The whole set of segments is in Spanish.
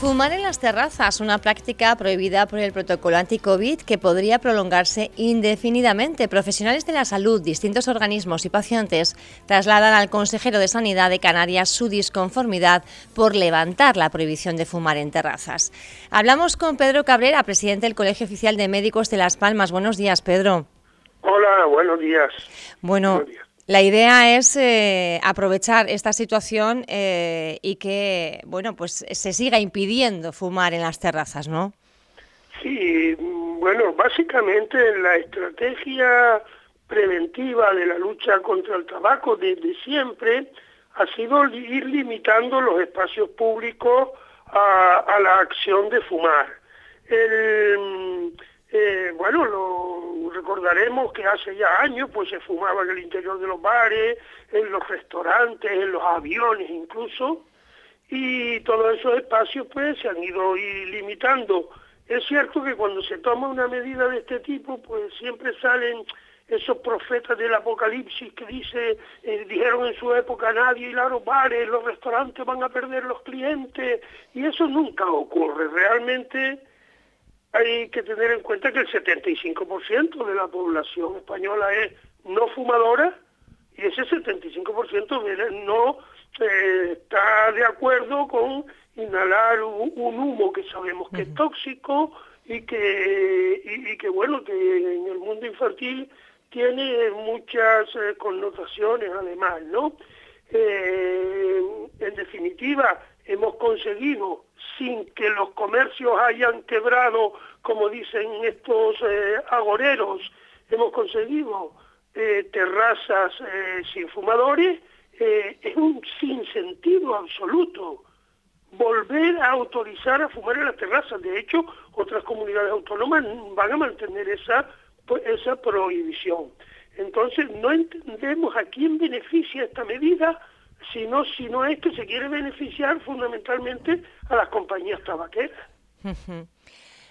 Fumar en las terrazas, una práctica prohibida por el protocolo anti-COVID que podría prolongarse indefinidamente. Profesionales de la salud, distintos organismos y pacientes trasladan al consejero de Sanidad de Canarias su disconformidad por levantar la prohibición de fumar en terrazas. Hablamos con Pedro Cabrera, presidente del Colegio Oficial de Médicos de Las Palmas. Buenos días, Pedro. Hola, buenos días. Bueno, Buenos días. La idea es eh, aprovechar esta situación eh, y que, bueno, pues se siga impidiendo fumar en las terrazas, ¿no? Sí, bueno, básicamente la estrategia preventiva de la lucha contra el tabaco desde siempre ha sido ir limitando los espacios públicos a, a la acción de fumar. El, eh, bueno, lo recordaremos que hace ya años pues se fumaba en el interior de los bares, en los restaurantes, en los aviones incluso, y todos esos espacios pues se han ido limitando. Es cierto que cuando se toma una medida de este tipo pues siempre salen esos profetas del apocalipsis que dice, eh, dijeron en su época nadie ir a los bares, los restaurantes van a perder los clientes y eso nunca ocurre. Realmente hay que tener en cuenta que el 75% de la población española es no fumadora y ese 75% de- no eh, está de acuerdo con inhalar un, un humo que sabemos que es tóxico y que, y, y que bueno, que en el mundo infantil tiene muchas eh, connotaciones además, ¿no? Eh, en definitiva, hemos conseguido, sin que los comercios hayan quebrado, como dicen estos eh, agoreros, hemos conseguido eh, terrazas eh, sin fumadores, es un sinsentido absoluto volver a autorizar a fumar en las terrazas. De hecho, otras comunidades autónomas van a mantener esa, pues, esa prohibición. Entonces, no entendemos a quién beneficia esta medida, sino, si no es que se quiere beneficiar fundamentalmente a las compañías tabaqueras.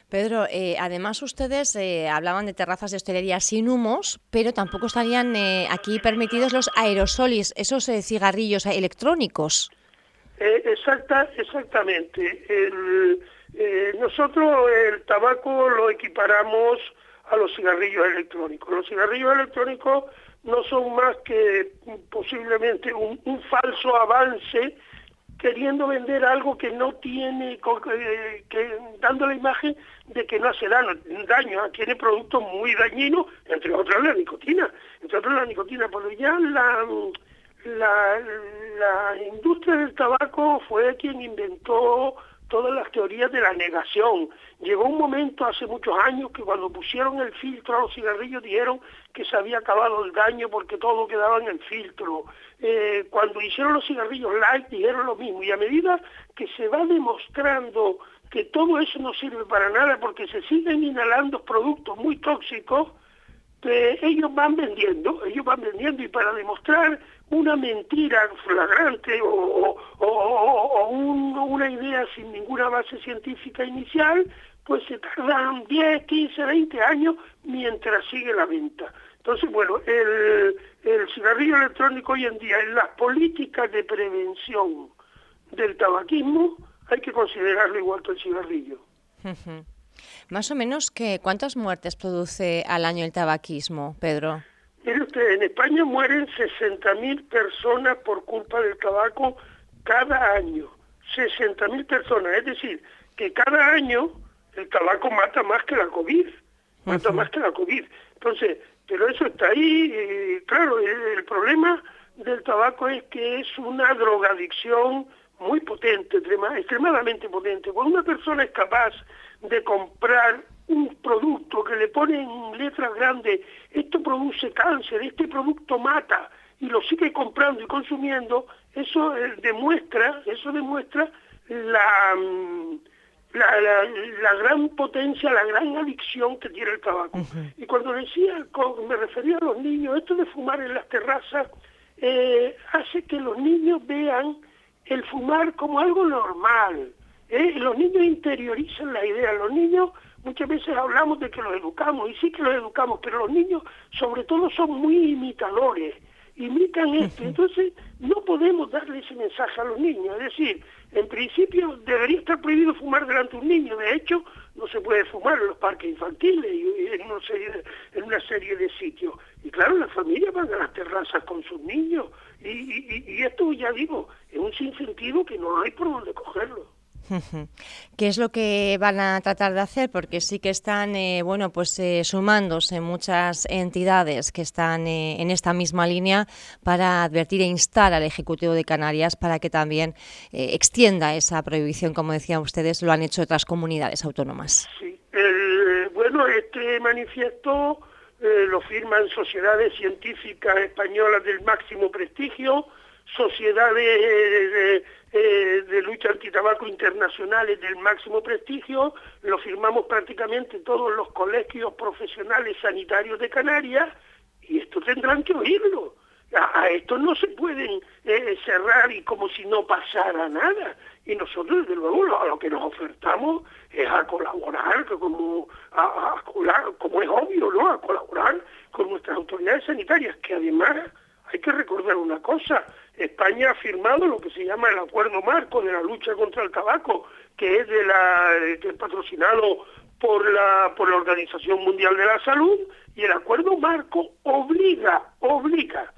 Pedro, eh, además ustedes eh, hablaban de terrazas de hostelería sin humos, pero tampoco estarían eh, aquí permitidos los aerosolis, esos eh, cigarrillos electrónicos. Eh, exacta, exactamente. El, eh, nosotros el tabaco lo equiparamos a los cigarrillos electrónicos. Los cigarrillos electrónicos no son más que posiblemente un, un falso avance queriendo vender algo que no tiene, co- eh, que, dando la imagen de que no hace daño, daño, tiene productos muy dañinos, entre otros la nicotina, entre otros la nicotina, pero ya la, la industria del tabaco fue quien inventó todas las teorías de la negación. Llegó un momento hace muchos años que cuando pusieron el filtro a los cigarrillos dijeron que se había acabado el daño porque todo quedaba en el filtro. Eh, cuando hicieron los cigarrillos light dijeron lo mismo y a medida que se va demostrando que todo eso no sirve para nada porque se siguen inhalando productos muy tóxicos, que ellos van vendiendo, ellos van vendiendo y para demostrar una mentira flagrante o, un- una idea sin ninguna base científica inicial, pues se tardan 10, 15, 20 años mientras sigue la venta. Entonces, bueno, el, el cigarrillo electrónico hoy en día en las políticas de prevención del tabaquismo hay que considerarlo igual que el cigarrillo. Más o menos, que ¿cuántas muertes produce al año el tabaquismo, Pedro? Mire usted, en España mueren 60.000 personas por culpa del tabaco cada año. 60.000 personas, es decir, que cada año el tabaco mata más que la COVID, mata más que la COVID. Entonces, pero eso está ahí, y claro, el, el problema del tabaco es que es una drogadicción muy potente, extrema- extremadamente potente. Cuando una persona es capaz de comprar un producto que le pone en letras grandes, esto produce cáncer, este producto mata, y lo sigue comprando y consumiendo, eso eh, demuestra, eso demuestra la, mm, la, la- la gran potencia, la gran adicción que tiene el tabaco. Y cuando decía, me refería a los niños, esto de fumar en las terrazas eh, hace que los niños vean el fumar como algo normal. ¿Eh? Los niños interiorizan la idea, los niños muchas veces hablamos de que los educamos, y sí que los educamos, pero los niños sobre todo son muy imitadores. imitan esto. Entonces, no podemos darle ese mensaje a los niños. Es decir, en principio debería estar prohibido fumar delante de un niño. De hecho, no se puede fumar en los parques infantiles y en una serie de, en una serie de sitios. Y claro, las familias van a las terrazas con sus niños. Y, y esto, ya digo, es un sinsentido que no hay por dónde cogerlo. ¿Qué es lo que van a tratar de hacer? Porque sí que están, eh, bueno, pues eh, sumándose muchas entidades que están eh, en esta misma línea para advertir e instar al Ejecutivo de Canarias para que también extienda esa prohibición, como decían ustedes, lo han hecho otras comunidades autónomas. Sí, bueno, este manifiesto lo firman sociedades científicas españolas del máximo prestigio, sociedades eh, de lucha antitabaco internacionales del máximo prestigio, lo firmamos prácticamente todos los colegios profesionales sanitarios de Canarias y esto tendrán que oírlo. A, esto no se pueden eh, cerrar y como si no pasara nada. Y nosotros, desde luego, lo, a lo que nos ofertamos es a colaborar, como, a, como es obvio, ¿no? A colaborar con nuestras autoridades sanitarias, que además hay que recordar una cosa, España ha firmado lo que se llama el acuerdo marco de la lucha contra el tabaco, que es de la que es patrocinado por la por la Organización Mundial de la Salud y el acuerdo marco obliga obliga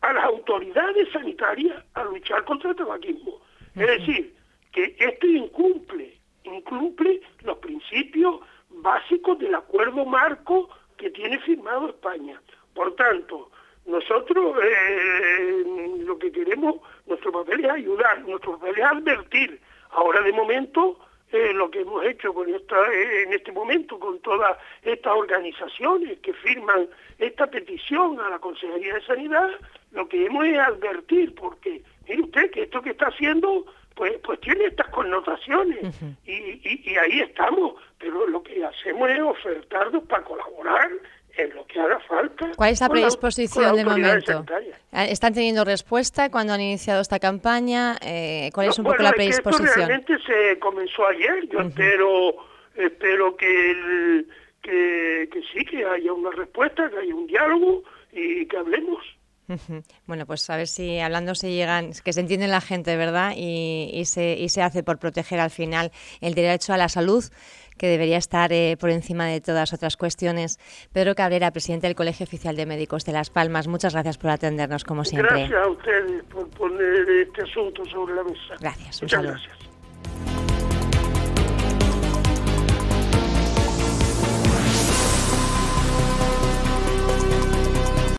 a las autoridades sanitarias a luchar contra el tabaquismo. Es decir, que esto incumple incumple los principios básicos del acuerdo marco que tiene firmado España. Por tanto, nosotros eh, lo que queremos, nuestro papel es ayudar, nuestro papel es advertir. Ahora de momento eh, lo que hemos hecho con esta, eh, en este momento con todas estas organizaciones que firman esta petición a la Consejería de Sanidad, lo que hemos es advertir, porque mire usted que esto que está haciendo pues, pues tiene estas connotaciones. Y, y, ahí estamos, pero lo que hacemos es ofertarnos para colaborar en lo que haga falta. ¿Cuál es la predisposición de momento? ¿Están teniendo respuesta cuando han iniciado esta campaña? Eh, ¿Cuál es un poco la predisposición? esto realmente se comenzó ayer. Yo espero, espero que, que, que sí, que haya una respuesta, que haya un diálogo y que hablemos. Bueno, pues a ver si hablando se llegan, que se entiende la gente, ¿verdad? Y, y, se, y se hace por proteger al final el derecho a la salud que debería estar eh, por encima de todas otras cuestiones. Pedro Cabrera, presidente del Colegio Oficial de Médicos de Las Palmas, muchas gracias por atendernos, como siempre. Gracias a ustedes por poner este asunto sobre la mesa. Gracias. Muchas gracias.